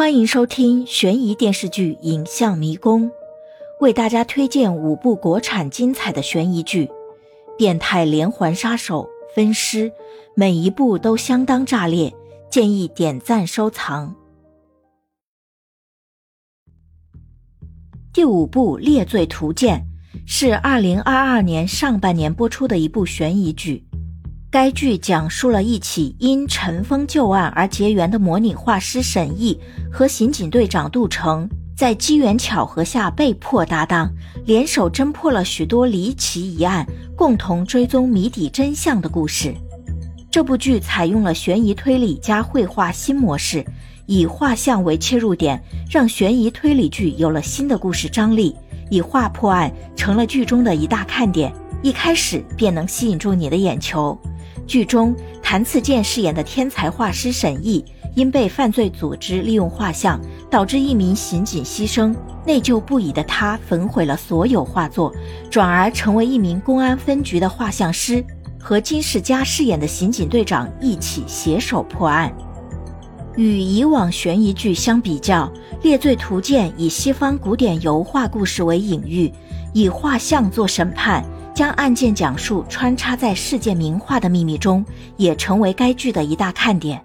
欢迎收听悬疑电视剧《影像迷宫》，为大家推荐五部国产精彩的悬疑剧，《变态连环杀手》《分尸》，每一部都相当炸裂，建议点赞收藏。第五部《猎罪图鉴》是二零二二年上半年播出的一部悬疑剧。该剧讲述了一起因尘封旧案而结缘的模拟画师沈毅和刑警队长杜成，在机缘巧合下被迫搭档，联手侦破了许多离奇疑案，共同追踪谜底真相的故事。这部剧采用了悬疑推理加绘画新模式，以画像为切入点，让悬疑推理剧有了新的故事张力。以画破案成了剧中的一大看点，一开始便能吸引住你的眼球。剧中，谭次健饰演的天才画师沈毅，因被犯罪组织利用画像，导致一名刑警牺牲，内疚不已的他焚毁了所有画作，转而成为一名公安分局的画像师，和金世佳饰演的刑警队长一起携手破案。与以往悬疑剧相比较，《猎罪图鉴》以西方古典油画故事为隐喻，以画像做审判。将案件讲述穿插在世界名画的秘密中，也成为该剧的一大看点。